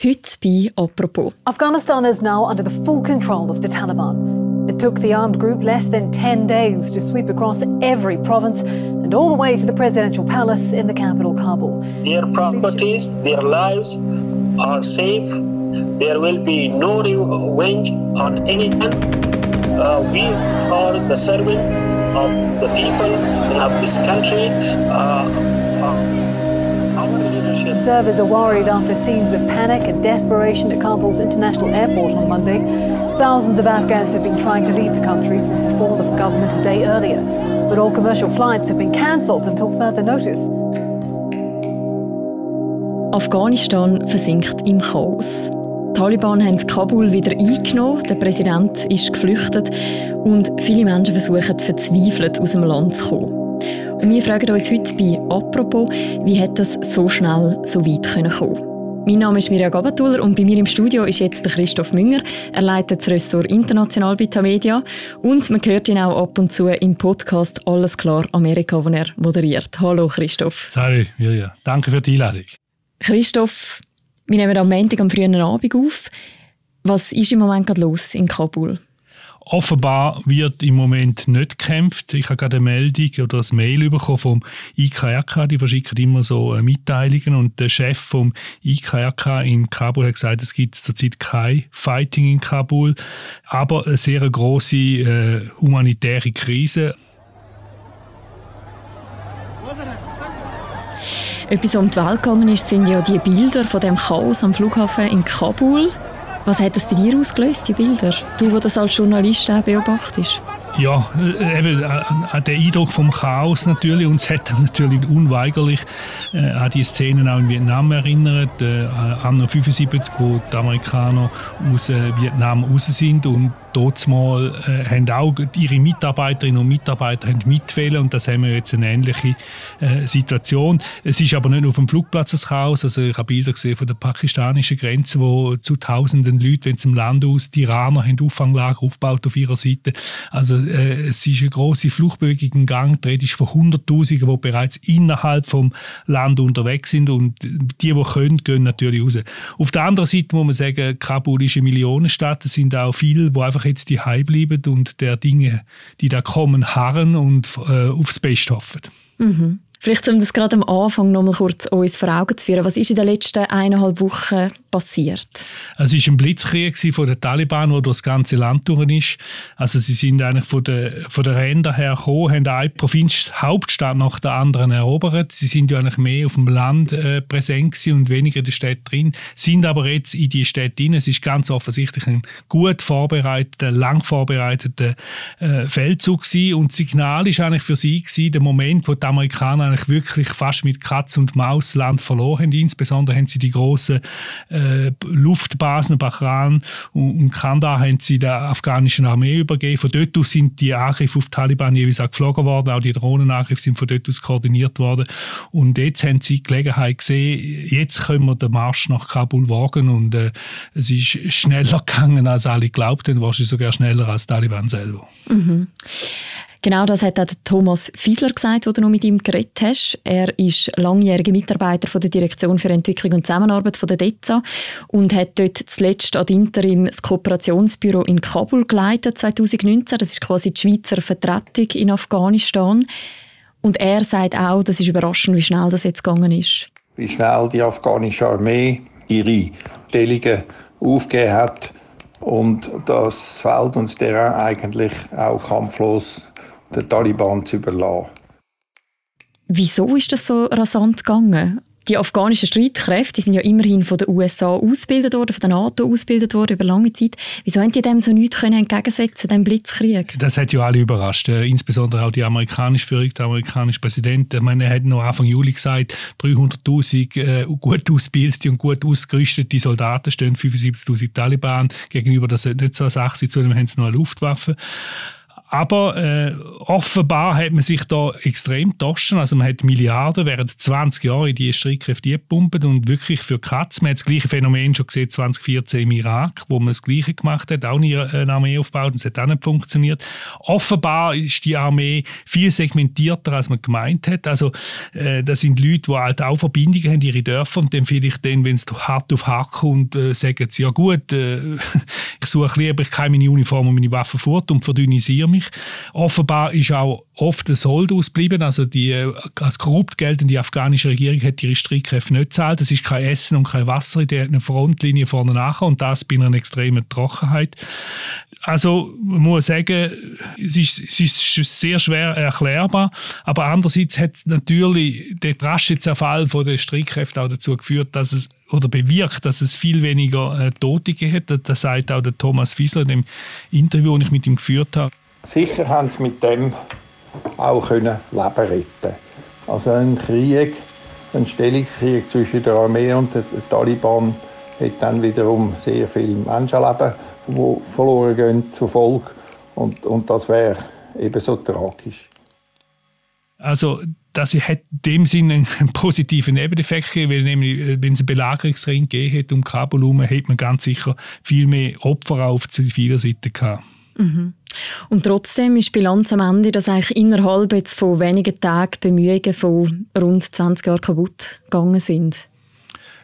Heute bei «Apropos». Afghanistan is now under the full control of the Taliban. It took the armed group less than 10 days to sweep across every province and all the way to the presidential palace in the capital, Kabul. Their properties, their lives are safe. There will be no revenge on anyone. Uh, we are the servant of the people of this country. Uh, uh, Observers are worried after scenes of panic and desperation at Kabul's international airport on Monday. Thousands of Afghans have been trying to leave the country since the fall of the government a day earlier. But all commercial flights have been cancelled until further notice. Afghanistan versinkt im Chaos. Die Taliban haben Kabul wieder eingenommen, der Präsident ist geflüchtet und viele Menschen versuchen verzweifelt aus dem Land zu kommen. Wir fragen uns heute bei «Apropos», wie hat das so schnell so weit können kommen mein Name ist Mirja Gabatuller und bei mir im Studio ist jetzt der Christoph Münger. Er leitet das Ressort International bei Tamedia und man hört ihn auch ab und zu im Podcast «Alles klar Amerika», wo er moderiert. Hallo Christoph. Sorry, Mirja. Danke für die Einladung. Christoph, wir nehmen am Montag am frühen Abend auf. Was ist im Moment gerade los in Kabul? Offenbar wird im Moment nicht gekämpft. Ich habe gerade eine Meldung oder ein Mail bekommen vom IKRK. Die verschicken immer so äh, Mitteilungen. Und der Chef vom IKRK in Kabul hat gesagt, es gibt zurzeit kein Fighting in Kabul, aber eine sehr große äh, humanitäre Krise. Etwas um die Welt gegangen ist, sind ja die Bilder von dem Chaos am Flughafen in Kabul. Was hat das bei dir ausgelöst, die Bilder? Du, der das als Journalist auch beobachtest. Ja, äh, eben äh, der Eindruck vom Chaos natürlich und es hat natürlich unweigerlich äh, an die Szenen auch in Vietnam erinnert, äh, anno 75, wo die Amerikaner aus äh, Vietnam raus sind und dort mal äh, haben auch ihre Mitarbeiterinnen und Mitarbeiter haben mitwählen und das haben wir jetzt eine ähnliche äh, Situation. Es ist aber nicht nur auf dem Flugplatz das Chaos, also ich habe Bilder gesehen von der pakistanischen Grenze, wo zu tausenden Leuten, wenn zum Land aus, die Iraner haben Auffanglager aufgebaut auf ihrer Seite. Also äh, es ist eine große Fluchtbewegung im Gang. Die Rede ist von Hunderttausenden, die bereits innerhalb vom Land unterwegs sind und die, die können, gehen natürlich raus. Auf der anderen Seite muss man sagen, Kabul ist eine Millionenstadt. Es sind auch viele, die einfach jetzt die bleiben und der Dinge, die da kommen, harren und äh, aufs Beste hoffen. Mhm. Vielleicht um das gerade am Anfang noch mal kurz uns vor Augen zu führen. Was ist in den letzten eineinhalb Wochen passiert? Es war ein Blitzkrieg von den Taliban, der durch das ganze Land durch ist. Also sie sind eigentlich von den, von den Rändern her gekommen, haben eine Provinz, Hauptstadt nach der anderen erobert. Sie sind ja eigentlich mehr auf dem Land äh, präsent und weniger in der Stadt drin, sind aber jetzt in die Stadt drin. Es ist ganz offensichtlich ein gut vorbereiteter, lang vorbereiteter äh, Feldzug gewesen. und das Signal ist eigentlich für sie gewesen, der Moment, wo die Amerikaner eigentlich wirklich fast mit Katz und Maus Land verloren haben. Insbesondere haben sie die grossen äh, Luftbasen, Bahran und, und Kandahar, haben sie der afghanischen Armee übergeben. Von dort aus sind die Angriffe auf die Taliban jeweils auch geflogen worden. Auch die Drohnenangriffe sind von dort aus koordiniert worden. Und jetzt haben sie die Gelegenheit gesehen, jetzt können wir den Marsch nach Kabul wagen. Und äh, es ist schneller gegangen, als alle glaubten, wahrscheinlich sogar schneller als die Taliban selber. Mhm. Genau das hat auch Thomas Fiesler gesagt, wo du noch mit ihm geredet hast. Er ist langjähriger Mitarbeiter von der Direktion für Entwicklung und Zusammenarbeit von der DEZA und hat dort zuletzt ad interim das Kooperationsbüro in Kabul geleitet 2019. Das ist quasi die Schweizer Vertretung in Afghanistan. Und er sagt auch, das ist überraschend, wie schnell das jetzt gegangen ist. Wie schnell die afghanische Armee ihre Stellungen aufgegeben hat und das Feld das Terrain eigentlich auch kampflos den Taliban zu überlassen. Wieso ist das so rasant gegangen? Die afghanischen Streitkräfte die sind ja immerhin von den USA ausgebildet worden, von der NATO ausgebildet worden über lange Zeit. Wieso haben die dem so nichts können entgegensetzen, dem Blitzkrieg? Das hat ja alle überrascht, äh, insbesondere auch die amerikanische Führung, der amerikanische Präsident. Ich meine, er hat noch Anfang Juli gesagt, 300'000 äh, gut ausgebildete und gut ausgerüstete Soldaten stehen 75'000 Taliban gegenüber. Das sollte nicht so eine Sache sein, zudem haben sie noch eine Luftwaffe. Aber äh, offenbar hat man sich da extrem getauscht. Also man hat Milliarden während 20 Jahren in die Streitkräfte gepumpt und wirklich für Katz. Man hat das gleiche Phänomen schon gesehen 2014 im Irak, wo man das Gleiche gemacht hat, auch eine Armee aufgebaut und es hat auch nicht funktioniert. Offenbar ist die Armee viel segmentierter, als man gemeint hat. Also äh, das sind Leute, die halt auch Verbindungen haben, ihre Dörfer und dann vielleicht dann, wenn es hart auf hart kommt, äh, sagen sie, ja gut, äh, ich suche lieber, ich kann meine Uniform und meine Waffen fort und verdünnisiere mich mich. Offenbar ist auch oft der Sold ausgeblieben. Also die äh, als korrupt geltende afghanische Regierung hat ihre Streitkräfte nicht gezahlt. Es ist kein Essen und kein Wasser in der Frontlinie vorne nach und das bei einer extremen Trockenheit. Also man muss sagen, es ist, es ist sehr schwer erklärbar, aber andererseits hat natürlich der rasche Zerfall der Streitkräfte auch dazu geführt, dass es oder bewirkt, dass es viel weniger äh, Tote gibt. Das sagt auch der Thomas Fiesler in dem Interview, das ich mit ihm geführt habe. Sicher haben sie mit dem auch können Leben retten Also ein Krieg, ein Stellungskrieg zwischen der Armee und den Taliban hat dann wiederum sehr viele Menschenleben, die verloren gehen, zur Folge. Und, und das wäre ebenso tragisch. Also das hat in dem Sinne einen positiven Nebeneffekt weil nämlich, äh, wenn es einen Belagerungsring gegeben hat um Kabul herum, hätte man ganz sicher viel mehr Opfer auf ziviler Seite gehabt. Mhm. Und trotzdem ist Bilanz am Ende, dass eigentlich innerhalb jetzt von wenigen Tagen Bemühungen von rund 20 Jahren kaputt gegangen sind.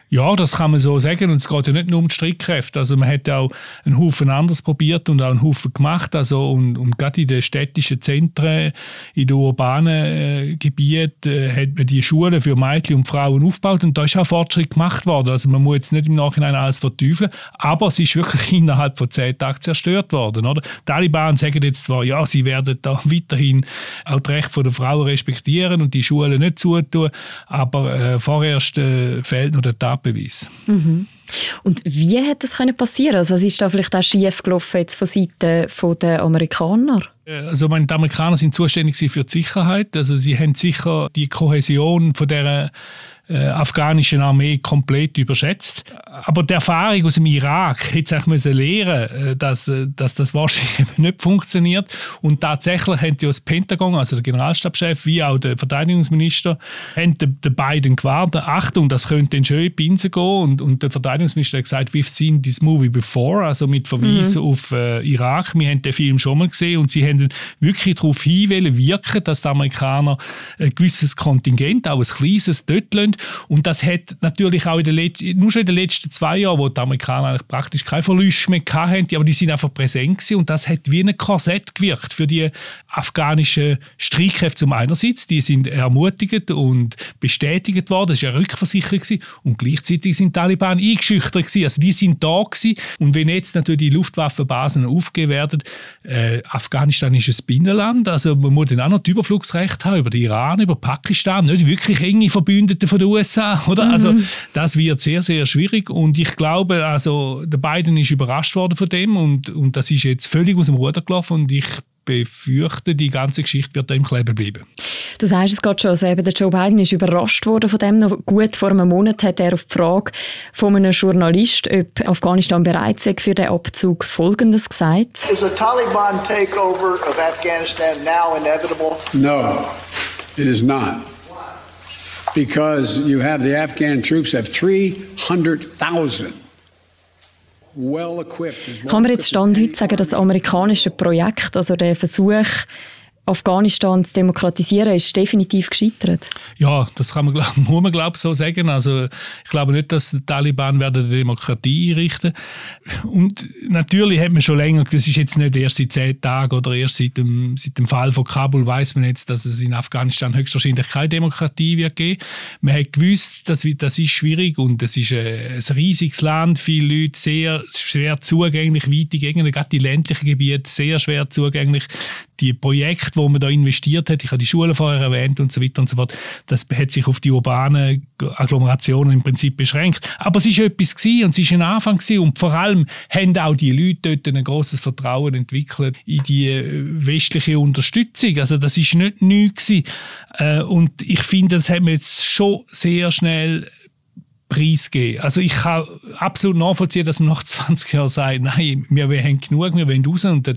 Ja, das kann man so sagen. Und es geht ja nicht nur um die Streitkräfte. Also man hat auch einen Haufen anders probiert und auch einen Haufen gemacht. Also und, und gerade in den städtischen Zentren, in den urbanen äh, Gebieten äh, hat man die Schulen für Mädchen und Frauen aufgebaut und da ist auch Fortschritt gemacht worden. Also man muss jetzt nicht im Nachhinein alles verteufeln, aber es ist wirklich innerhalb von zehn Tagen zerstört worden. Oder? Die Taliban sagen jetzt zwar, ja, sie werden da weiterhin auch das Recht der Frauen respektieren und die Schulen nicht zutun, aber äh, vorerst äh, fehlt noch der Tat Tatbeweis. Mhm. Und wie hätte das können passieren? Also was ist da vielleicht auch schief gelaufen jetzt von Seiten der Amerikaner? Äh, also meine, die Amerikaner sind zuständig für die Sicherheit. Also sie haben sicher die Kohäsion von der äh, afghanischen Armee komplett überschätzt. Aber die Erfahrung aus dem Irak hätte es müssen lernen, äh, dass, äh, dass das wahrscheinlich nicht funktioniert. Und tatsächlich haben die das Pentagon, also der Generalstabschef, wie auch der Verteidigungsminister, haben den, den beiden gewarnt, Achtung, das könnte in schön Pinsel gehen. Und, und der Verteidigungsminister hat gesagt, we've seen this movie before, also mit Verweis mhm. auf äh, Irak. Wir haben den Film schon mal gesehen und sie haben wirklich darauf hinwirken, dass die Amerikaner ein gewisses Kontingent, auch ein kleines, dort lassen und das hat natürlich auch in den letzten, nur schon in den letzten zwei Jahren, wo die Amerikaner eigentlich praktisch keine Verluste mehr hatten, aber die sind einfach präsent gewesen und das hat wie ein Korsett gewirkt für die afghanischen Streitkräfte zum einerseits, die sind ermutigt und bestätigt worden, das war eine Rückversicherung gewesen, und gleichzeitig sind die Taliban eingeschüchtert gewesen. also die sind da gewesen. Und wenn jetzt natürlich die Luftwaffenbasen aufgegeben werden, äh, Afghanistan ist ein Binnenland, also man muss dann auch noch die Überflugsrecht haben über den Iran, über Pakistan, nicht wirklich enge Verbündete von der USA, oder? Also, mhm. Also das wird sehr, sehr schwierig und ich glaube, also der Biden ist überrascht worden von dem und, und das ist jetzt völlig aus dem Ruder gelaufen und ich befürchte, die ganze Geschichte wird da im Kleben bleiben. Du sagst es gerade schon, also eben der Joe Biden ist überrascht worden von dem. Noch gut vor einem Monat hat er auf die Frage von einem Journalist, ob Afghanistan bereit sei für den Abzug, Folgendes gesagt. Is a Taliban takeover of Afghanistan now inevitable? No, it is not. Because you have the Afghan troops have 300,000 well equipped. Kann man jetzt Stand heute sagen, das amerikanische Projekt, also der Versuch, Afghanistan zu demokratisieren, ist definitiv gescheitert. Ja, das kann man, muss man glaube so sagen. Also ich glaube nicht, dass die Taliban werden die Demokratie einrichten. Und natürlich hat man schon länger, das ist jetzt nicht erst seit zehn Tagen oder erst seit dem, seit dem Fall von Kabul weiß man jetzt, dass es in Afghanistan höchstwahrscheinlich keine Demokratie wird geben. Man hat gewusst, dass das ist schwierig und es ist ein, ein riesiges Land, viele Leute sehr schwer zugänglich, weite Gegenden, gerade die ländlichen Gebiete sehr schwer zugänglich die Projekte, wo man da investiert hat, ich habe die Schulen vorher erwähnt und so weiter und so fort, das hat sich auf die urbanen Agglomerationen im Prinzip beschränkt. Aber es ist etwas gewesen, und es ist ein Anfang gewesen, und vor allem haben auch die Leute dort ein großes Vertrauen entwickelt in die äh, westliche Unterstützung. Also das ist nicht neu gewesen. Äh, und ich finde, das haben wir jetzt schon sehr schnell preisgeben. Also ich kann absolut nachvollziehen, dass man nach 20 Jahren sagt, nein, wir, haben genug, wir wollen raus. Und der,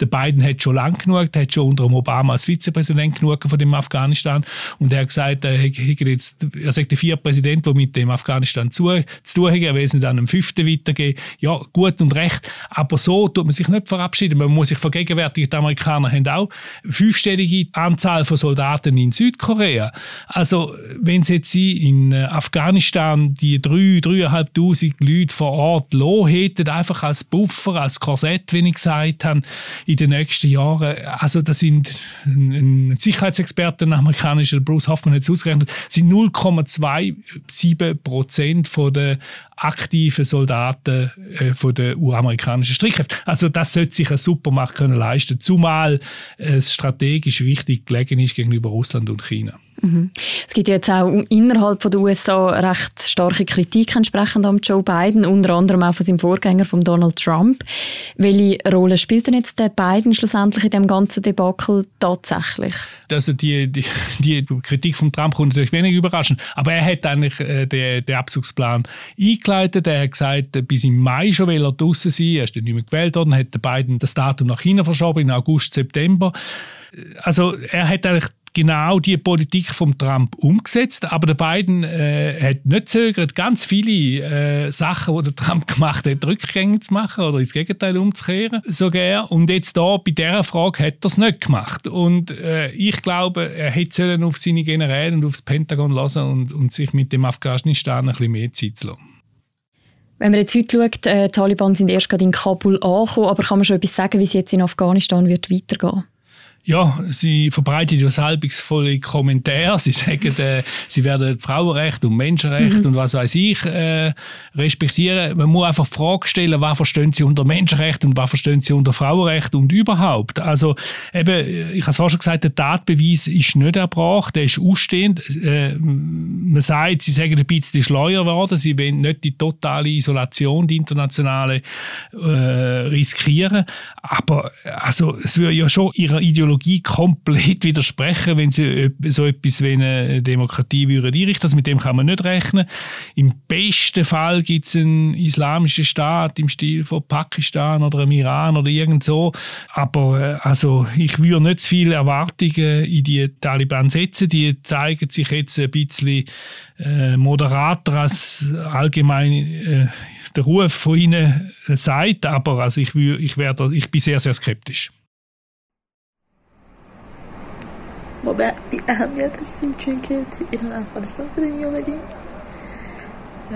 der Biden hat schon lange genug, der hat schon unter Obama als Vizepräsident genug von dem Afghanistan. Und er hat gesagt, er, jetzt, er sagt, der vier Präsident, der mit dem Afghanistan zu, zu tun hat, er will es nicht an einem fünften weitergeben. Ja, gut und recht. Aber so tut man sich nicht verabschieden. Man muss sich vergegenwärtigen, die Amerikaner haben auch fünfstellige Anzahl von Soldaten in Südkorea. Also, wenn sie jetzt in äh, Afghanistan die drei, dreieinhalbtausend Leute vor Ort lassen hätten, einfach als Buffer, als Korsett, wie ich gesagt habe, in den nächsten Jahren, also das sind ein Sicherheitsexperte, ein amerikanischer Bruce Hoffman hat es ausgerechnet, sind 0,27 Prozent der aktiven Soldaten äh, von der US-amerikanischen Streitkräfte. Also das sollte sich eine Supermacht können leisten, zumal es strategisch wichtig gelegen ist gegenüber Russland und China. Mhm. Es gibt jetzt auch innerhalb von der USA recht starke Kritik entsprechend an Joe Biden, unter anderem auch von seinem Vorgänger, von Donald Trump. Welche Rolle spielt denn jetzt der Biden schlussendlich in dem ganzen Debakel tatsächlich? Also die, die, die Kritik von Trump kommt natürlich wenig überraschend, aber er hat eigentlich äh, den, den Abzugsplan eingeleitet. Er hat gesagt, bis im Mai schon will er draußen sein. Er ist dann nicht mehr gewählt worden, hat Biden das Datum nach China verschoben, in August, September. Also er hat eigentlich genau die Politik von Trump umgesetzt, aber der Biden äh, hat nicht zögert, ganz viele äh, Sachen, die der Trump gemacht hat, rückgängig zu machen oder ins Gegenteil umzukehren, sogar. Und jetzt da bei dieser Frage hat er es nicht gemacht. Und äh, ich glaube, er hätte auf seine Generäle und aufs Pentagon lassen und, und sich mit dem Afghanistan ein bisschen mehr Zeit lassen. Wenn man jetzt heute schaut, äh, die Taliban sind erst gerade in Kabul angekommen, aber kann man schon etwas sagen, wie es jetzt in Afghanistan wird weitergehen? Ja, sie verbreitet ja salbungsvolle Kommentare. Sie sagen, äh, sie werden Frauenrecht und Menschenrecht mhm. und was weiß ich äh, respektieren. Man muss einfach Fragen stellen, was verstehen sie unter Menschenrecht und was verstehen sie unter Frauenrecht und überhaupt. Also eben, ich habe es vorhin schon gesagt, der Tatbeweis ist nicht erbracht, der ist ausstehend. Äh, man sagt, sie sagen ein bisschen schleuer geworden, sie wollen nicht die totale Isolation, die internationale, äh, riskieren. Aber also, es würde ja schon ihrer Ideologie Ideologie komplett widersprechen, wenn sie so etwas wie eine Demokratie würden einrichten. Also mit dem kann man nicht rechnen. Im besten Fall gibt es einen islamischen Staat im Stil von Pakistan oder im Iran oder irgend so. Aber äh, also ich würde nicht zu viele Erwartungen in die Taliban setzen. Die zeigen sich jetzt ein bisschen äh, moderater als allgemein äh, der Ruf von ihnen sagt. Aber also ich, ich, werde, ich bin sehr, sehr skeptisch. bu bir ehemmiyet isim çünkü in Afghanistan bin unbedingt.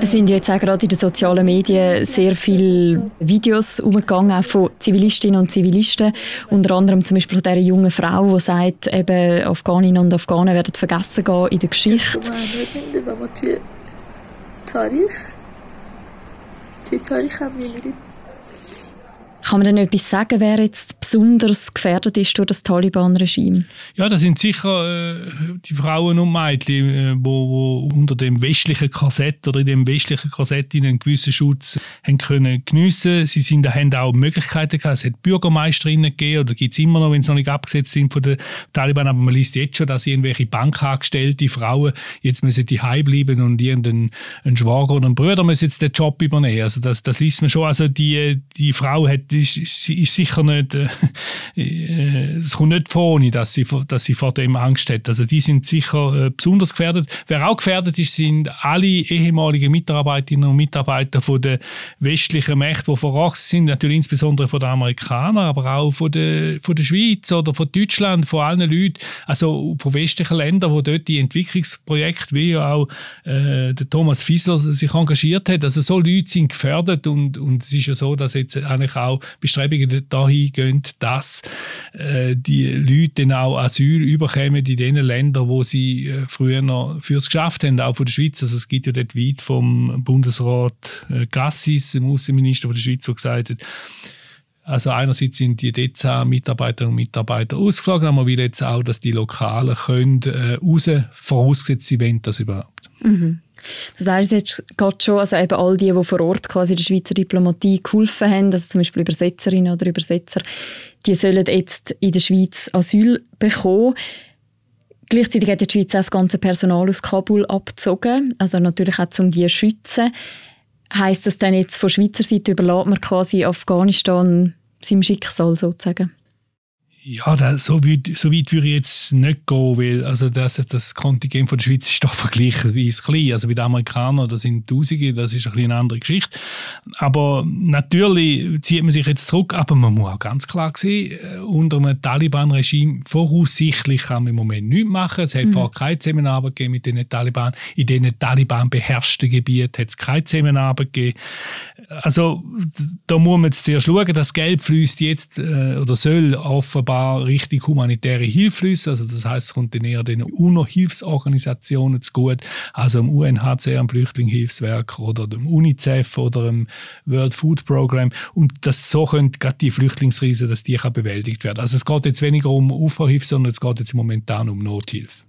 Es sind jetzt auch gerade in den sozialen Medien sehr viele Videos umgegangen, auch von Zivilistinnen und Zivilisten. Unter anderem zum Beispiel von dieser jungen Frau, die sagt, eben Afghaninnen und Afghanen werden vergessen gehen in der Geschichte. Kann man denn etwas sagen, wer jetzt besonders gefährdet ist durch das Taliban-Regime? Ja, das sind sicher äh, die Frauen und Mädchen, äh, wo, wo unter dem westlichen Kassett oder in dem westlichen Kassett einen gewissen Schutz haben können geniessen. Sie sind, haben auch Möglichkeiten gehabt. Es hat Bürgermeisterinnen gegeben oder gibt es immer noch, wenn sie noch nicht abgesetzt sind von den Taliban. Aber man liest jetzt schon, dass irgendwelche bankangestellte Frauen jetzt müssen die bleiben und irgendein Schwager oder ein Bruder müssen jetzt den Job übernehmen. Also das, das liest man schon. Also die, die Frau hat ist, ist, sicher nicht, äh, äh, es kommt nicht vor, ohne, dass sie, dass sie vor dem Angst hat. Also die sind sicher äh, besonders gefährdet. Wer auch gefährdet ist, sind alle ehemaligen Mitarbeiterinnen und Mitarbeiter von den westlichen Mächten, die vor Ort sind, natürlich insbesondere von den Amerikanern, aber auch von der, von der Schweiz oder von Deutschland, von allen Leuten, also von westlichen Ländern, wo dort die Entwicklungsprojekte, wie auch äh, der Thomas Fiesler sich engagiert hat. Also so Leute sind gefährdet und, und es ist ja so, dass jetzt eigentlich auch Bestrebungen dahin gehen, dass äh, die Leute dann auch Asyl überkommen in den Ländern, wo sie äh, früher noch fürs geschafft haben, auch von der Schweiz. Also es gibt ja dort weit vom Bundesrat äh, Gassis, dem Außenminister von der Schweiz, der gesagt hat, also einerseits sind die DEZA-Mitarbeiterinnen und Mitarbeiter ausgeflogen, aber wir will jetzt auch, dass die Lokalen können, äh, raus, vorausgesetzt sie wollen das überhaupt. Mhm. Du sagst jetzt gerade schon, also eben all die, die vor Ort quasi der Schweizer Diplomatie geholfen haben, also zum Beispiel Übersetzerinnen oder Übersetzer, die sollen jetzt in der Schweiz Asyl bekommen. Gleichzeitig hat die Schweiz auch das ganze Personal aus Kabul abgezogen, also natürlich auch um die zu schützen. Heißt das denn jetzt von Schweizer Seite überlässt man quasi Afghanistan seinem Schicksal sozusagen? Ja, da, so, weit, so weit würde ich jetzt nicht gehen, weil also das, das Kontingent von der Schweiz ist doch vergleichsweise klein. Also wie die Amerikaner, das sind Tausende, das ist ein eine andere Geschichte. Aber natürlich zieht man sich jetzt zurück, aber man muss auch ganz klar sehen, äh, unter einem Taliban-Regime voraussichtlich kann man im Moment nichts machen. Es hat mhm. vorher keine Zusammenarbeit gegeben mit den Taliban. In den Taliban beherrschten Gebieten hat es keine Zusammenarbeit gegeben. Also da muss man jetzt erst schauen, das Geld fließt jetzt äh, oder soll offenbar richtig humanitäre Hilfe fließen. Also das heißt, es kommt dann eher den UNO-Hilfsorganisationen zu gut, also dem UNHCR, dem Flüchtlingshilfswerk oder dem UNICEF oder dem World Food Program. Und das, so können gerade die Flüchtlingskrise, dass die kann bewältigt werden. Also es geht jetzt weniger um Aufbauhilfe, sondern es geht jetzt momentan um Nothilfe.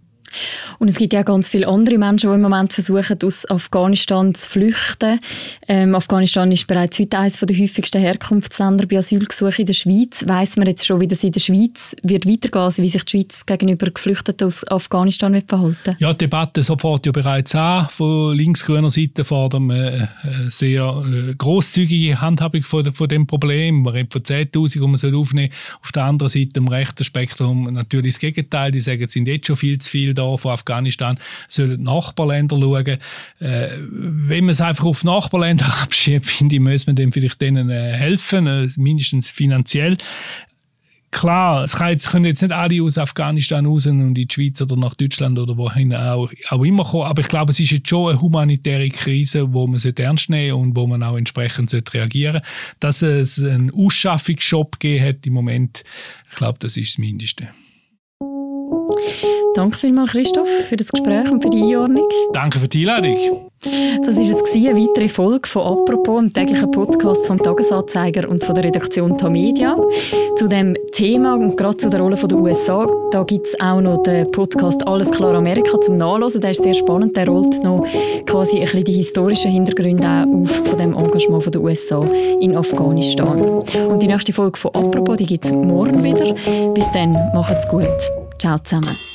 Und es gibt ja ganz viele andere Menschen, die im Moment versuchen, aus Afghanistan zu flüchten. Ähm, Afghanistan ist bereits heute eines der häufigsten Herkunftsländer bei Asylgesuchen in der Schweiz. Weiss man jetzt schon, wie das in der Schweiz wird weitergehen, also wie sich die Schweiz gegenüber Geflüchteten aus Afghanistan wird verhalten? Ja, die Debatte fährt ja bereits an. Von linksgrüner Seite fordern wir eine äh, sehr äh, grosszügige Handhabung von, von dem Problem. Man redet von 10'000, die man aufnehmen soll. Auf der anderen Seite im rechten Spektrum natürlich das Gegenteil. Die sagen, es sind jetzt schon viel zu viele da von Afghanistan, sollen Nachbarländer schauen. Äh, wenn man es einfach auf Nachbarländer abschiebt, finde ich, muss man dem vielleicht denen äh, helfen, äh, mindestens finanziell. Klar, es können jetzt nicht alle aus Afghanistan raus und in die Schweiz oder nach Deutschland oder wohin auch, auch immer kommen, aber ich glaube, es ist jetzt schon eine humanitäre Krise, wo man ernst nehmen und wo man auch entsprechend reagieren sollte. Dass es einen Ausschaffungsshop gegeben hat im Moment, ich glaube, das ist das Mindeste. Danke vielmals, Christoph, für das Gespräch und für die Einordnung. Danke für die Einladung. Das war es, eine weitere Folge von «Apropos», dem täglichen Podcast vom «Tagesanzeiger» und von der Redaktion Tamedia. Zu dem Thema und gerade zu der Rolle der USA, da gibt es auch noch den Podcast «Alles klar Amerika» zum Nachlesen. Der ist sehr spannend, der rollt noch quasi ein bisschen die historischen Hintergründe auf von dem Engagement der USA in Afghanistan. Und die nächste Folge von «Apropos», die gibt es morgen wieder. Bis dann, macht's gut. Ciao zusammen.